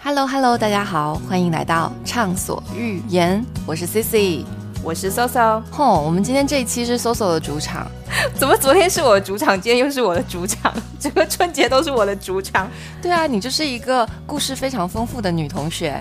Hello Hello，大家好，欢迎来到畅所欲言，我是 Cici，我是 Soso。吼，我们今天这一期是 Soso 的主场，怎么昨天是我的主场，今天又是我的主场？整个春节都是我的主场。对啊，你就是一个故事非常丰富的女同学。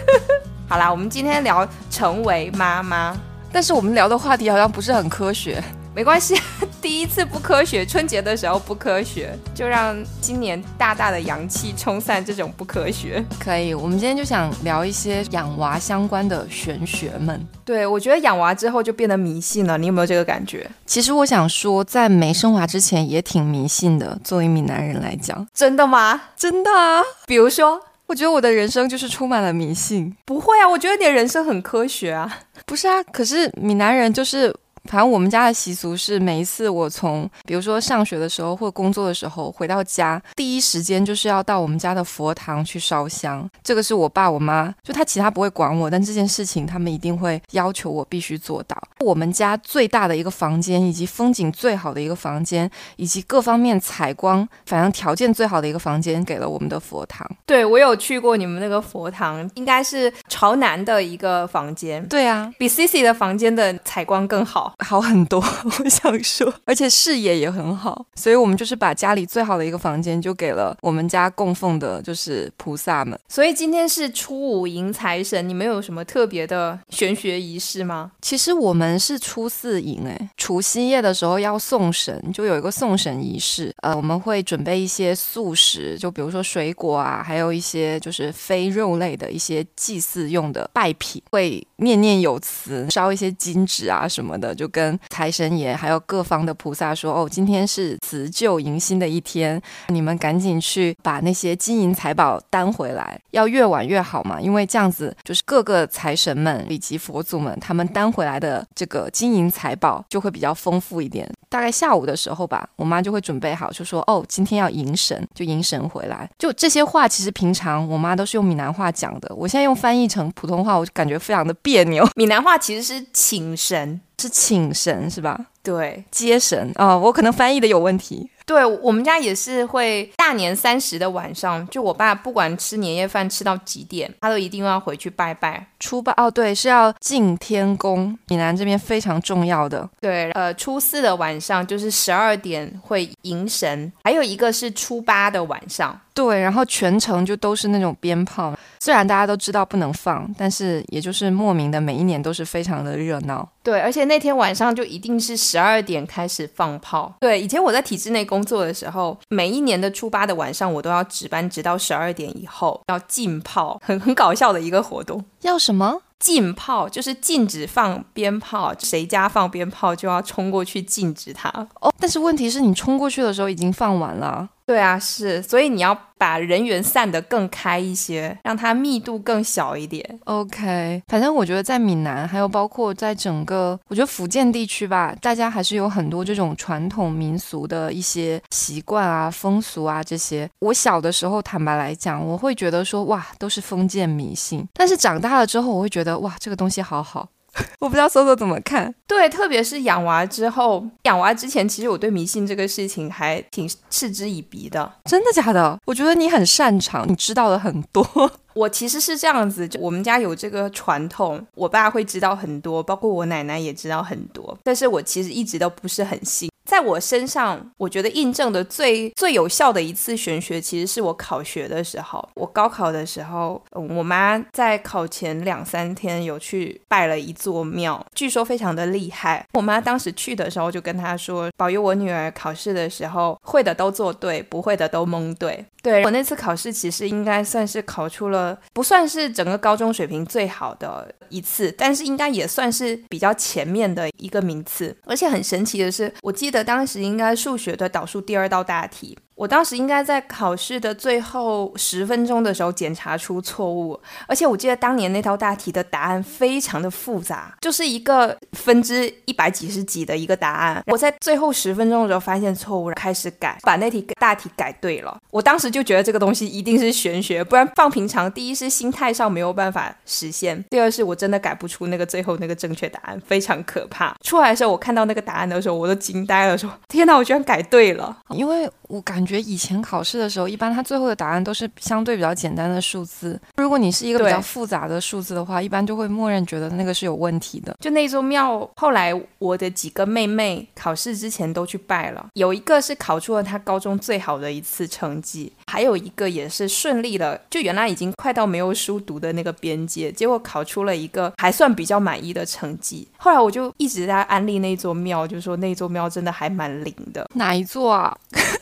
好啦，我们今天聊成为妈妈，但是我们聊的话题好像不是很科学。没关系，第一次不科学，春节的时候不科学，就让今年大大的阳气冲散这种不科学。可以，我们今天就想聊一些养娃相关的玄学们。对，我觉得养娃之后就变得迷信了，你有没有这个感觉？其实我想说，在没生娃之前也挺迷信的。作为闽南人来讲，真的吗？真的啊。比如说，我觉得我的人生就是充满了迷信。不会啊，我觉得你的人生很科学啊。不是啊，可是闽南人就是。反正我们家的习俗是，每一次我从比如说上学的时候或工作的时候回到家，第一时间就是要到我们家的佛堂去烧香。这个是我爸我妈，就他其他不会管我，但这件事情他们一定会要求我必须做到。我们家最大的一个房间，以及风景最好的一个房间，以及各方面采光反正条件最好的一个房间，给了我们的佛堂。对我有去过你们那个佛堂，应该是朝南的一个房间。对啊，比 Cici 的房间的采光更好。好很多，我想说，而且视野也很好，所以我们就是把家里最好的一个房间就给了我们家供奉的，就是菩萨们。所以今天是初五迎财神，你们有什么特别的玄学仪式吗？其实我们是初四迎，哎，除夕夜的时候要送神，就有一个送神仪式。呃，我们会准备一些素食，就比如说水果啊，还有一些就是非肉类的一些祭祀用的拜品，会念念有词，烧一些金纸啊什么的，就跟。财神爷还有各方的菩萨说：“哦，今天是辞旧迎新的一天，你们赶紧去把那些金银财宝担回来，要越晚越好嘛，因为这样子就是各个财神们以及佛祖们他们担回来的这个金银财宝就会比较丰富一点。大概下午的时候吧，我妈就会准备好，就说：哦，今天要迎神，就迎神回来。就这些话，其实平常我妈都是用闽南话讲的，我现在用翻译成普通话，我就感觉非常的别扭。闽南话其实是请神。”是请神是吧？对，接神啊，我可能翻译的有问题。对我们家也是会大年三十的晚上，就我爸不管吃年夜饭吃到几点，他都一定要回去拜拜。初八哦，对，是要进天宫，闽南这边非常重要的。对，呃，初四的晚上就是十二点会迎神，还有一个是初八的晚上。对，然后全程就都是那种鞭炮，虽然大家都知道不能放，但是也就是莫名的每一年都是非常的热闹。对，而且那天晚上就一定是十二点开始放炮。对，以前我在体制内工工作的时候，每一年的初八的晚上我都要值班，直到十二点以后要浸泡，很很搞笑的一个活动。要什么？禁炮就是禁止放鞭炮，谁家放鞭炮就要冲过去禁止它。哦，但是问题是你冲过去的时候已经放完了。对啊，是，所以你要把人员散得更开一些，让它密度更小一点。OK，反正我觉得在闽南，还有包括在整个，我觉得福建地区吧，大家还是有很多这种传统民俗的一些习惯啊、风俗啊这些。我小的时候，坦白来讲，我会觉得说，哇，都是封建迷信。但是长大了之后，我会觉得，哇，这个东西好好。我不知道搜搜怎么看，对，特别是养娃之后，养娃之前，其实我对迷信这个事情还挺嗤之以鼻的。真的假的？我觉得你很擅长，你知道的很多。我其实是这样子，我们家有这个传统，我爸会知道很多，包括我奶奶也知道很多，但是我其实一直都不是很信。在我身上，我觉得印证的最最有效的一次玄学，其实是我考学的时候。我高考的时候，我妈在考前两三天有去拜了一座庙，据说非常的厉害。我妈当时去的时候就跟她说，保佑我女儿考试的时候会的都做对，不会的都蒙对。对我那次考试，其实应该算是考出了，不算是整个高中水平最好的一次，但是应该也算是比较前面的一个名次。而且很神奇的是，我记得当时应该数学的导数第二道大题。我当时应该在考试的最后十分钟的时候检查出错误，而且我记得当年那道大题的答案非常的复杂，就是一个分之一百几十几的一个答案。我在最后十分钟的时候发现错误，开始改，把那题大题改对了。我当时就觉得这个东西一定是玄学，不然放平常，第一是心态上没有办法实现，第二是我真的改不出那个最后那个正确答案，非常可怕。出来的时候我看到那个答案的时候，我都惊呆了，说天哪，我居然改对了，因为我感。觉以前考试的时候，一般它最后的答案都是相对比较简单的数字。如果你是一个比较复杂的数字的话，一般就会默认觉得那个是有问题的。就那座庙，后来我的几个妹妹考试之前都去拜了，有一个是考出了她高中最好的一次成绩，还有一个也是顺利的，就原来已经快到没有书读的那个边界，结果考出了一个还算比较满意的成绩。后来我就一直在安利那座庙，就说那座庙真的还蛮灵的。哪一座啊？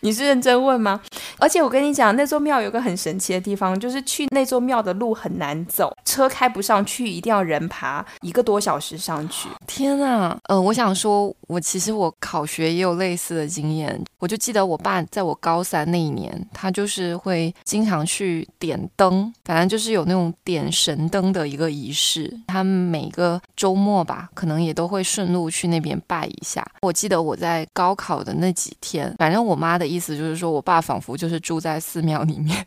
你是认真问吗？而且我跟你讲，那座庙有个很神奇的地方，就是去那座庙的路很难走，车开不上去，一定要人爬一个多小时上去。天呐，呃，我想说，我其实我考学也有类似的经验。我就记得我爸在我高三那一年，他就是会经常去点灯，反正就是有那种点神灯的一个仪式。他每个周末吧，可能也都会顺路去那边拜一下。我记得我在高考的那几天，反正我妈的意思就是说我爸仿佛就是住在寺庙里面，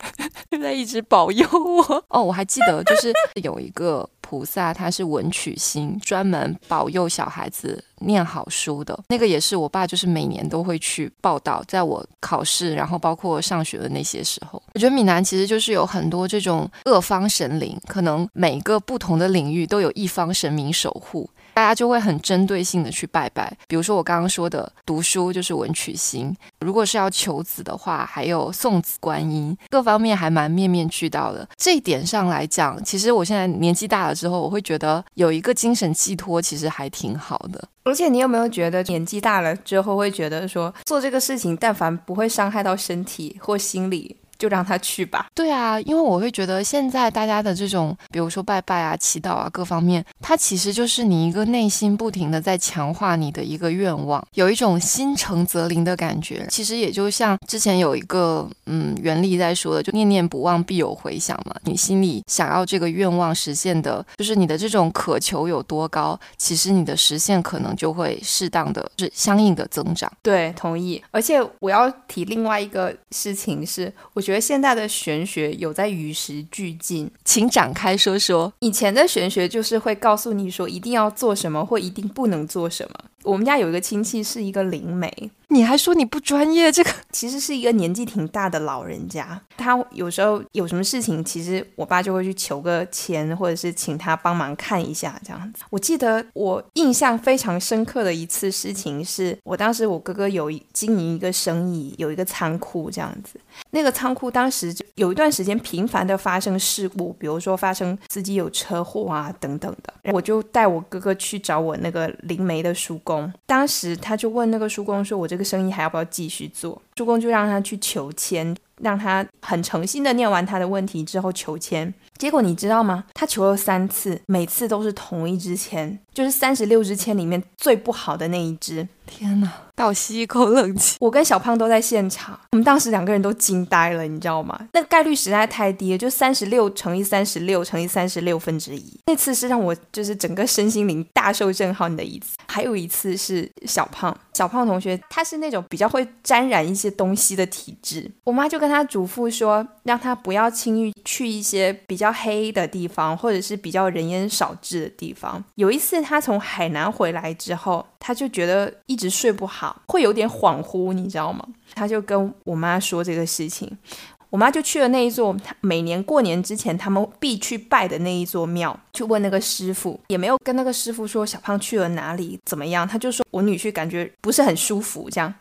就 在一直保佑我。哦，我还记得就是有一个。菩萨他是文曲星，专门保佑小孩子念好书的。那个也是我爸，就是每年都会去报道，在我考试，然后包括上学的那些时候。我觉得闽南其实就是有很多这种各方神灵，可能每个不同的领域都有一方神明守护。大家就会很针对性的去拜拜，比如说我刚刚说的读书就是文曲星，如果是要求子的话，还有送子观音，各方面还蛮面面俱到的。这一点上来讲，其实我现在年纪大了之后，我会觉得有一个精神寄托，其实还挺好的。而且你有没有觉得年纪大了之后，会觉得说做这个事情，但凡不会伤害到身体或心理？就让他去吧。对啊，因为我会觉得现在大家的这种，比如说拜拜啊、祈祷啊，各方面，它其实就是你一个内心不停的在强化你的一个愿望，有一种心诚则灵的感觉。其实也就像之前有一个嗯原理在说的，就念念不忘必有回响嘛。你心里想要这个愿望实现的，就是你的这种渴求有多高，其实你的实现可能就会适当的是相应的增长。对，同意。而且我要提另外一个事情是，我觉得。觉得现在的玄学有在与时俱进，请展开说说。以前的玄学就是会告诉你说一定要做什么，或一定不能做什么。我们家有一个亲戚是一个灵媒，你还说你不专业？这个 其实是一个年纪挺大的老人家，他有时候有什么事情，其实我爸就会去求个签，或者是请他帮忙看一下这样子。我记得我印象非常深刻的一次事情是，我当时我哥哥有经营一个生意，有一个仓库这样子，那个仓库当时就有一段时间频繁的发生事故，比如说发生司机有车祸啊等等的，我就带我哥哥去找我那个灵媒的叔公。当时他就问那个叔公说：“我这个生意还要不要继续做？”叔公就让他去求签，让他很诚心的念完他的问题之后求签。结果你知道吗？他求了三次，每次都是同一支签，就是三十六支签里面最不好的那一支。天哪！倒吸一口冷气。我跟小胖都在现场，我们当时两个人都惊呆了，你知道吗？那个概率实在太低了，就三十六乘以三十六乘以三十六分之一。那次是让我就是整个身心灵大受震撼的一次。还有一次是小胖，小胖同学他是那种比较会沾染一些东西的体质，我妈就跟他嘱咐说，让他不要轻易去一些比较黑的地方，或者是比较人烟少至的地方。有一次他从海南回来之后，他就觉得一直睡不好。会有点恍惚，你知道吗？他就跟我妈说这个事情，我妈就去了那一座每年过年之前他们必去拜的那一座庙，去问那个师傅，也没有跟那个师傅说小胖去了哪里怎么样，他就说我女婿感觉不是很舒服，这样。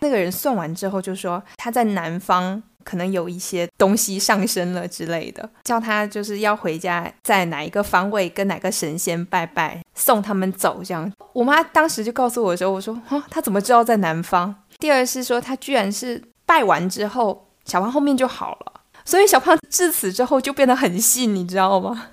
那个人算完之后就说他在南方。可能有一些东西上升了之类的，叫他就是要回家，在哪一个方位跟哪个神仙拜拜，送他们走这样。我妈当时就告诉我说：“我说啊，他怎么知道在南方？”第二是说他居然是拜完之后，小胖后面就好了，所以小胖至此之后就变得很信，你知道吗？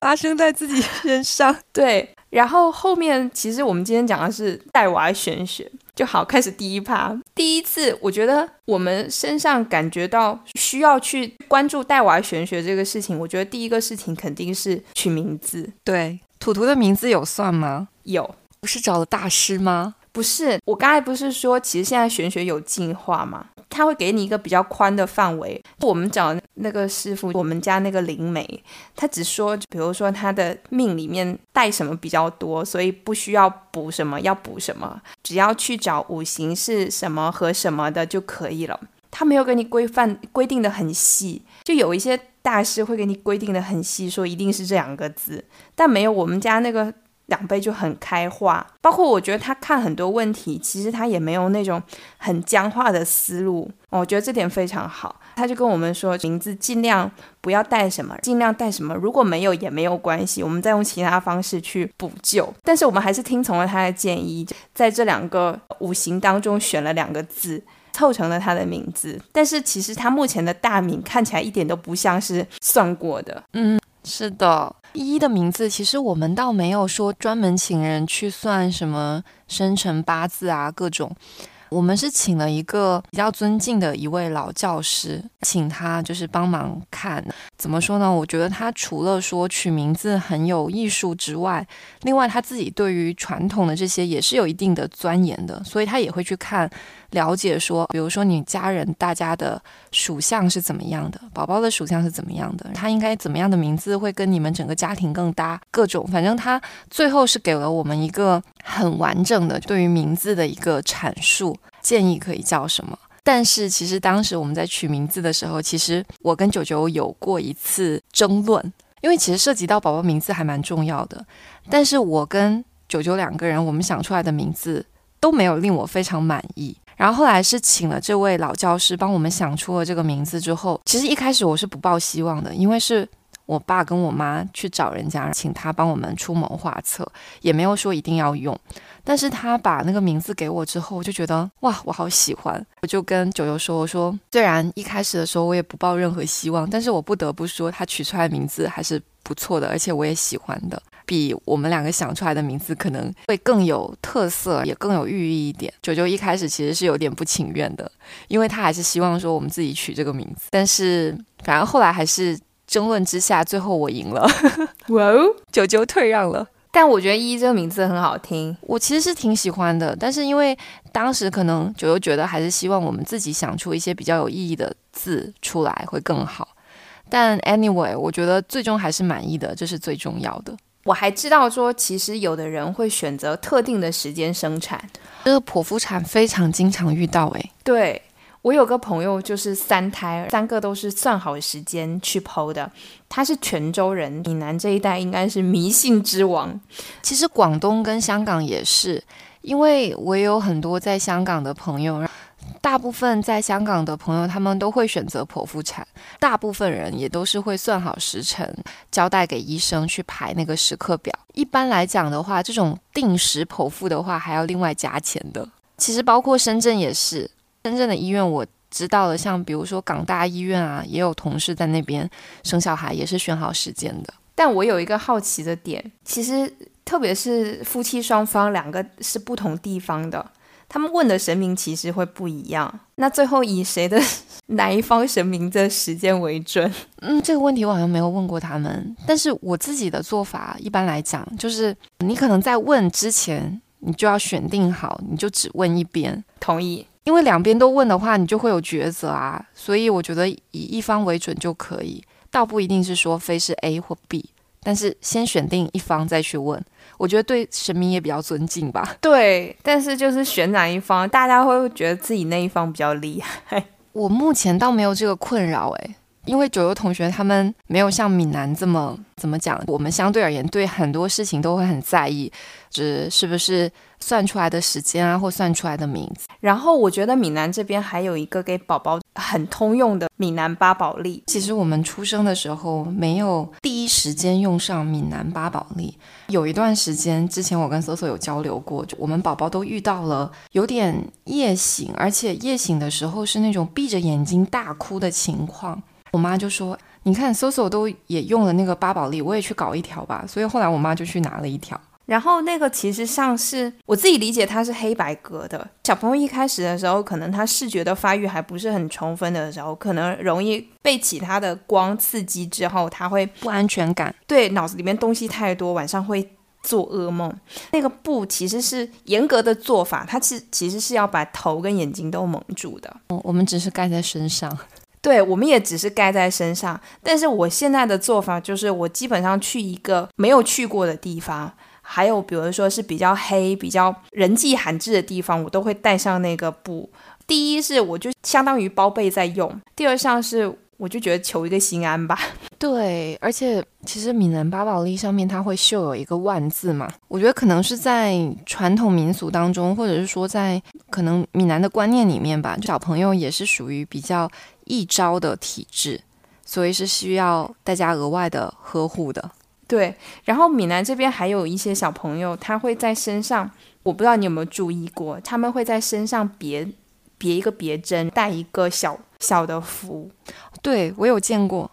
发生在自己身上。对，然后后面其实我们今天讲的是带娃玄学。就好，开始第一趴。第一次，我觉得我们身上感觉到需要去关注带娃玄学这个事情。我觉得第一个事情肯定是取名字。对，图图的名字有算吗？有，不是找了大师吗？不是，我刚才不是说，其实现在玄学有进化吗？他会给你一个比较宽的范围。我们找那个师傅，我们家那个灵媒，他只说，比如说他的命里面带什么比较多，所以不需要补什么，要补什么，只要去找五行是什么和什么的就可以了。他没有给你规范规定的很细，就有一些大师会给你规定的很细，说一定是这两个字，但没有我们家那个。长辈就很开化，包括我觉得他看很多问题，其实他也没有那种很僵化的思路，我觉得这点非常好。他就跟我们说，名字尽量不要带什么，尽量带什么，如果没有也没有关系，我们再用其他方式去补救。但是我们还是听从了他的建议，在这两个五行当中选了两个字，凑成了他的名字。但是其实他目前的大名看起来一点都不像是算过的，嗯。是的，依依的名字其实我们倒没有说专门请人去算什么生辰八字啊，各种。我们是请了一个比较尊敬的一位老教师，请他就是帮忙看。怎么说呢？我觉得他除了说取名字很有艺术之外，另外他自己对于传统的这些也是有一定的钻研的，所以他也会去看了解说，比如说你家人大家的属相是怎么样的，宝宝的属相是怎么样的，他应该怎么样的名字会跟你们整个家庭更搭，各种，反正他最后是给了我们一个很完整的对于名字的一个阐述。建议可以叫什么？但是其实当时我们在取名字的时候，其实我跟九九有过一次争论，因为其实涉及到宝宝名字还蛮重要的。但是我跟九九两个人，我们想出来的名字都没有令我非常满意。然后后来是请了这位老教师帮我们想出了这个名字之后，其实一开始我是不抱希望的，因为是。我爸跟我妈去找人家，请他帮我们出谋划策，也没有说一定要用。但是他把那个名字给我之后，我就觉得哇，我好喜欢。我就跟九九说：“我说虽然一开始的时候我也不抱任何希望，但是我不得不说，他取出来的名字还是不错的，而且我也喜欢的，比我们两个想出来的名字可能会更有特色，也更有寓意一点。”九九一开始其实是有点不情愿的，因为他还是希望说我们自己取这个名字，但是反正后来还是。争论之下，最后我赢了。哇哦，九九退让了。但我觉得依依这个名字很好听，我其实是挺喜欢的。但是因为当时可能九九觉得还是希望我们自己想出一些比较有意义的字出来会更好。但 anyway，我觉得最终还是满意的，这是最重要的。我还知道说，其实有的人会选择特定的时间生产，这个剖腹产非常经常遇到。诶，对。我有个朋友就是三胎，三个都是算好时间去剖的。他是泉州人，闽南这一带应该是迷信之王。其实广东跟香港也是，因为我有很多在香港的朋友，大部分在香港的朋友他们都会选择剖腹产，大部分人也都是会算好时辰，交代给医生去排那个时刻表。一般来讲的话，这种定时剖腹的话还要另外加钱的。其实包括深圳也是。深圳的医院我知道了，像比如说港大医院啊，也有同事在那边生小孩，也是选好时间的。但我有一个好奇的点，其实特别是夫妻双方两个是不同地方的，他们问的神明其实会不一样。那最后以谁的 哪一方神明的时间为准？嗯，这个问题我好像没有问过他们。但是我自己的做法，一般来讲，就是你可能在问之前，你就要选定好，你就只问一边，同意。因为两边都问的话，你就会有抉择啊，所以我觉得以一方为准就可以，倒不一定是说非是 A 或 B，但是先选定一方再去问，我觉得对神明也比较尊敬吧。对，但是就是选哪一方，大家会觉得自己那一方比较厉害。我目前倒没有这个困扰，诶，因为九优同学他们没有像闽南这么怎么讲，我们相对而言对很多事情都会很在意，是是不是算出来的时间啊，或算出来的名字。然后我觉得闽南这边还有一个给宝宝很通用的闽南八宝历。其实我们出生的时候没有第一时间用上闽南八宝历，有一段时间之前我跟搜搜有交流过，我们宝宝都遇到了有点夜醒，而且夜醒的时候是那种闭着眼睛大哭的情况。我妈就说：“你看，搜搜都也用了那个八宝莉，我也去搞一条吧。”所以后来我妈就去拿了一条。然后那个其实像是我自己理解，它是黑白格的。小朋友一开始的时候，可能他视觉的发育还不是很充分的时候，可能容易被其他的光刺激之后，他会不安全感。对，脑子里面东西太多，晚上会做噩梦。那个布其实是严格的做法，它其其实是要把头跟眼睛都蒙住的。我们只是盖在身上，对，我们也只是盖在身上。但是我现在的做法就是，我基本上去一个没有去过的地方，还有比如说是比较黑、比较人迹罕至的地方，我都会带上那个布。第一是我就相当于包被在用，第二项是。我就觉得求一个心安吧。对，而且其实闽南八宝莉上面它会绣有一个万字嘛，我觉得可能是在传统民俗当中，或者是说在可能闽南的观念里面吧，小朋友也是属于比较易招的体质，所以是需要大家额外的呵护的。对，然后闽南这边还有一些小朋友，他会在身上，我不知道你有没有注意过，他们会在身上别别一个别针，带一个小。小的符，对我有见过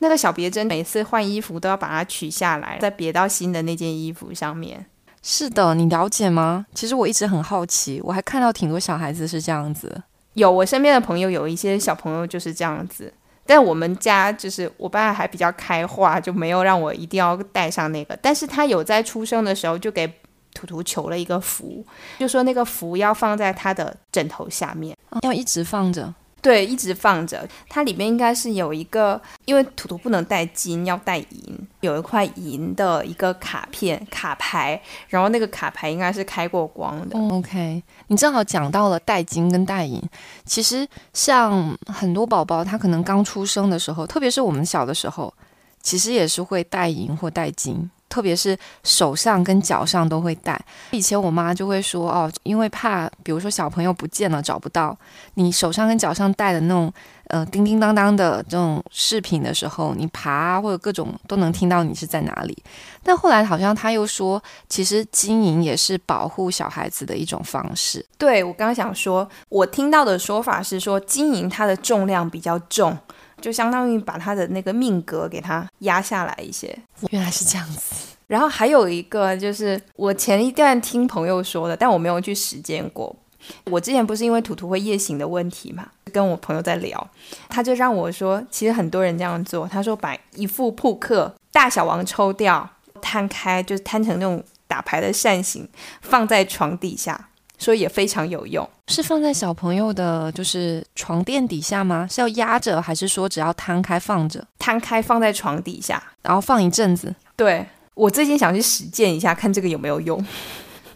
那个小别针，每次换衣服都要把它取下来，再别到新的那件衣服上面。是的，你了解吗？其实我一直很好奇，我还看到挺多小孩子是这样子。有我身边的朋友，有一些小朋友就是这样子。但我们家就是我爸还比较开化，就没有让我一定要带上那个。但是他有在出生的时候就给图图求了一个福，就说那个福要放在他的枕头下面，要一直放着。对，一直放着。它里面应该是有一个，因为图图不能带金，要带银，有一块银的一个卡片卡牌，然后那个卡牌应该是开过光的。OK，你正好讲到了带金跟带银。其实像很多宝宝，他可能刚出生的时候，特别是我们小的时候，其实也是会带银或带金。特别是手上跟脚上都会戴。以前我妈就会说哦，因为怕，比如说小朋友不见了找不到你手上跟脚上戴的那种呃叮叮当当的这种饰品的时候，你爬或者各种都能听到你是在哪里。但后来好像他又说，其实金银也是保护小孩子的一种方式。对我刚刚想说，我听到的说法是说金银它的重量比较重。就相当于把他的那个命格给他压下来一些，原来是这样子。然后还有一个就是我前一段听朋友说的，但我没有去实践过。我之前不是因为图图会夜行的问题嘛，跟我朋友在聊，他就让我说，其实很多人这样做。他说把一副扑克大小王抽掉，摊开，就是摊成那种打牌的扇形，放在床底下。所以也非常有用，是放在小朋友的，就是床垫底下吗？是要压着，还是说只要摊开放着？摊开放在床底下，然后放一阵子。对我最近想去实践一下，看这个有没有用。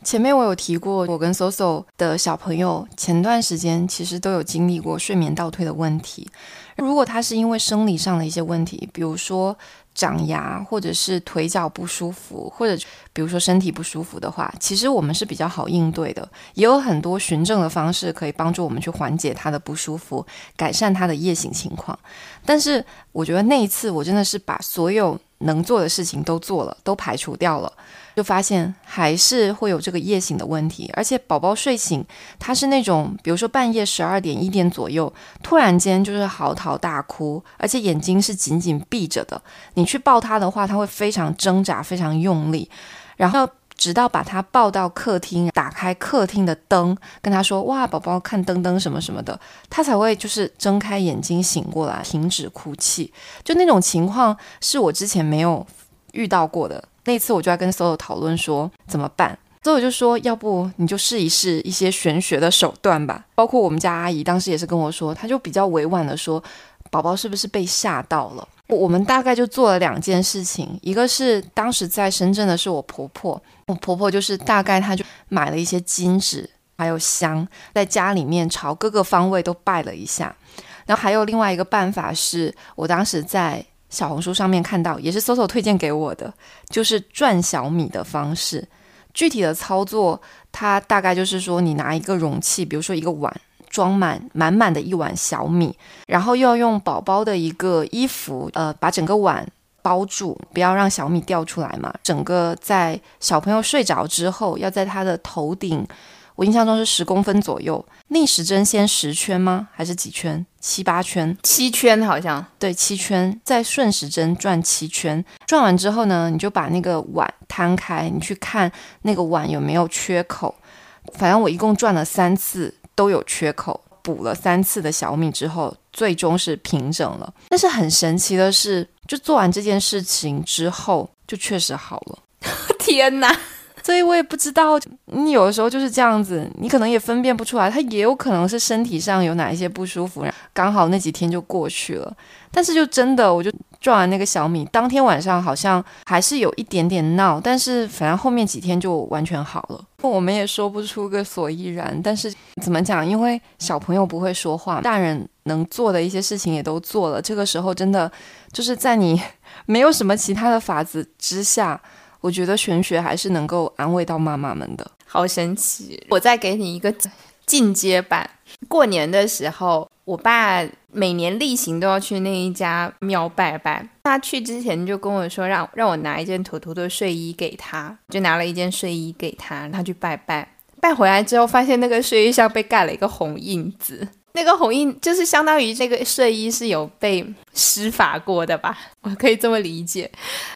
前面我有提过，我跟 Soso 的小朋友前段时间其实都有经历过睡眠倒退的问题。如果他是因为生理上的一些问题，比如说。长牙，或者是腿脚不舒服，或者比如说身体不舒服的话，其实我们是比较好应对的，也有很多循证的方式可以帮助我们去缓解他的不舒服，改善他的夜醒情况。但是我觉得那一次，我真的是把所有能做的事情都做了，都排除掉了。就发现还是会有这个夜醒的问题，而且宝宝睡醒，他是那种，比如说半夜十二点一点左右，突然间就是嚎啕大哭，而且眼睛是紧紧闭着的。你去抱他的话，他会非常挣扎，非常用力，然后直到把他抱到客厅，打开客厅的灯，跟他说：“哇，宝宝看灯灯什么什么的”，他才会就是睁开眼睛醒过来，停止哭泣。就那种情况是我之前没有遇到过的。那次我就在跟 Solo 讨论说怎么办，Solo 就说要不你就试一试一些玄学的手段吧。包括我们家阿姨当时也是跟我说，她就比较委婉的说，宝宝是不是被吓到了？我们大概就做了两件事情，一个是当时在深圳的是我婆婆，我婆婆就是大概她就买了一些金纸还有香，在家里面朝各个方位都拜了一下。然后还有另外一个办法是我当时在。小红书上面看到，也是搜搜推荐给我的，就是转小米的方式。具体的操作，它大概就是说，你拿一个容器，比如说一个碗，装满满满的一碗小米，然后又要用宝宝的一个衣服，呃，把整个碗包住，不要让小米掉出来嘛。整个在小朋友睡着之后，要在他的头顶。我印象中是十公分左右，逆时针先十圈吗？还是几圈？七八圈？七圈好像。对，七圈。再顺时针转七圈，转完之后呢，你就把那个碗摊开，你去看那个碗有没有缺口。反正我一共转了三次都有缺口，补了三次的小米之后，最终是平整了。但是很神奇的是，就做完这件事情之后，就确实好了。天哪！所以我也不知道，你有的时候就是这样子，你可能也分辨不出来，他也有可能是身体上有哪一些不舒服，刚好那几天就过去了。但是就真的，我就撞完那个小米，当天晚上好像还是有一点点闹，但是反正后面几天就完全好了。我们也说不出个所以然，但是怎么讲？因为小朋友不会说话，大人能做的一些事情也都做了，这个时候真的就是在你没有什么其他的法子之下。我觉得玄学还是能够安慰到妈妈们的，好神奇！我再给你一个进阶版。过年的时候，我爸每年例行都要去那一家庙拜拜。他去之前就跟我说，让让我拿一件图图的睡衣给他，就拿了一件睡衣给他，他去拜拜。拜回来之后，发现那个睡衣上被盖了一个红印子。那个红印就是相当于这个睡衣是有被施法过的吧，我可以这么理解。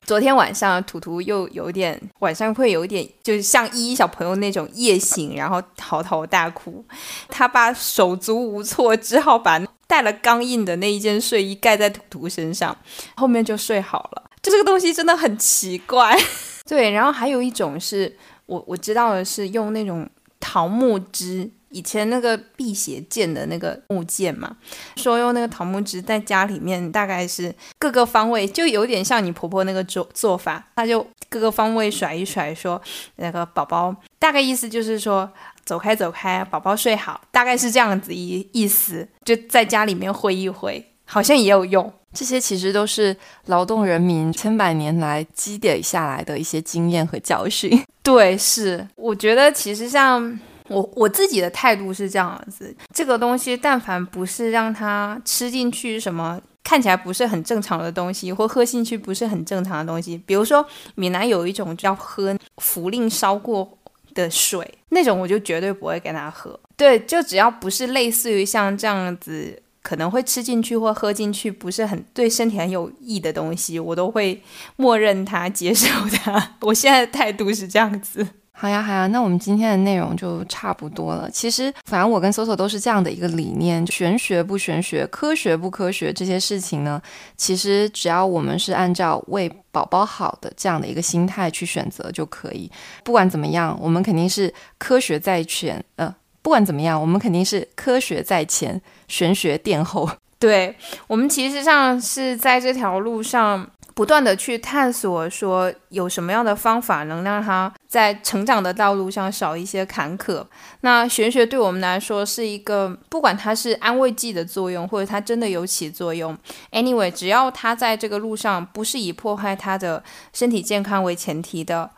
昨天晚上图图又有点晚上会有点，就是像依依小朋友那种夜醒，然后嚎啕大哭。他爸手足无措，只好把带了钢印的那一件睡衣盖在图图身上，后面就睡好了。就这个东西真的很奇怪。对，然后还有一种是我我知道的是用那种桃木枝。以前那个辟邪剑的那个木剑嘛，说用那个桃木枝在家里面，大概是各个方位，就有点像你婆婆那个做做法，她就各个方位甩一甩，说那个宝宝，大概意思就是说走开走开，宝宝睡好，大概是这样子意意思，就在家里面挥一挥，好像也有用。这些其实都是劳动人民千百年来积累下来的一些经验和教训。对，是，我觉得其实像。我我自己的态度是这样子，这个东西但凡不是让他吃进去什么看起来不是很正常的东西，或喝进去不是很正常的东西，比如说闽南有一种叫喝茯苓烧过的水，那种我就绝对不会给他喝。对，就只要不是类似于像这样子可能会吃进去或喝进去不是很对身体很有益的东西，我都会默认他接受他。我现在的态度是这样子。好呀，好呀，那我们今天的内容就差不多了。其实，反正我跟 Soso 都是这样的一个理念：玄学不玄学，科学不科学，这些事情呢，其实只要我们是按照为宝宝好的这样的一个心态去选择就可以。不管怎么样，我们肯定是科学在前。呃，不管怎么样，我们肯定是科学在前，玄学殿后。对我们其实上是在这条路上。不断的去探索，说有什么样的方法能让他在成长的道路上少一些坎坷。那玄学对我们来说是一个，不管它是安慰剂的作用，或者它真的有起作用，anyway，只要它在这个路上不是以破坏他的身体健康为前提的，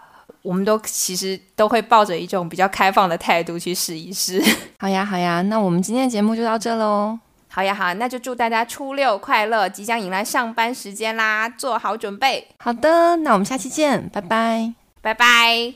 我们都其实都会抱着一种比较开放的态度去试一试。好呀，好呀，那我们今天的节目就到这喽。好呀，好，那就祝大家初六快乐，即将迎来上班时间啦，做好准备。好的，那我们下期见，拜拜，拜拜。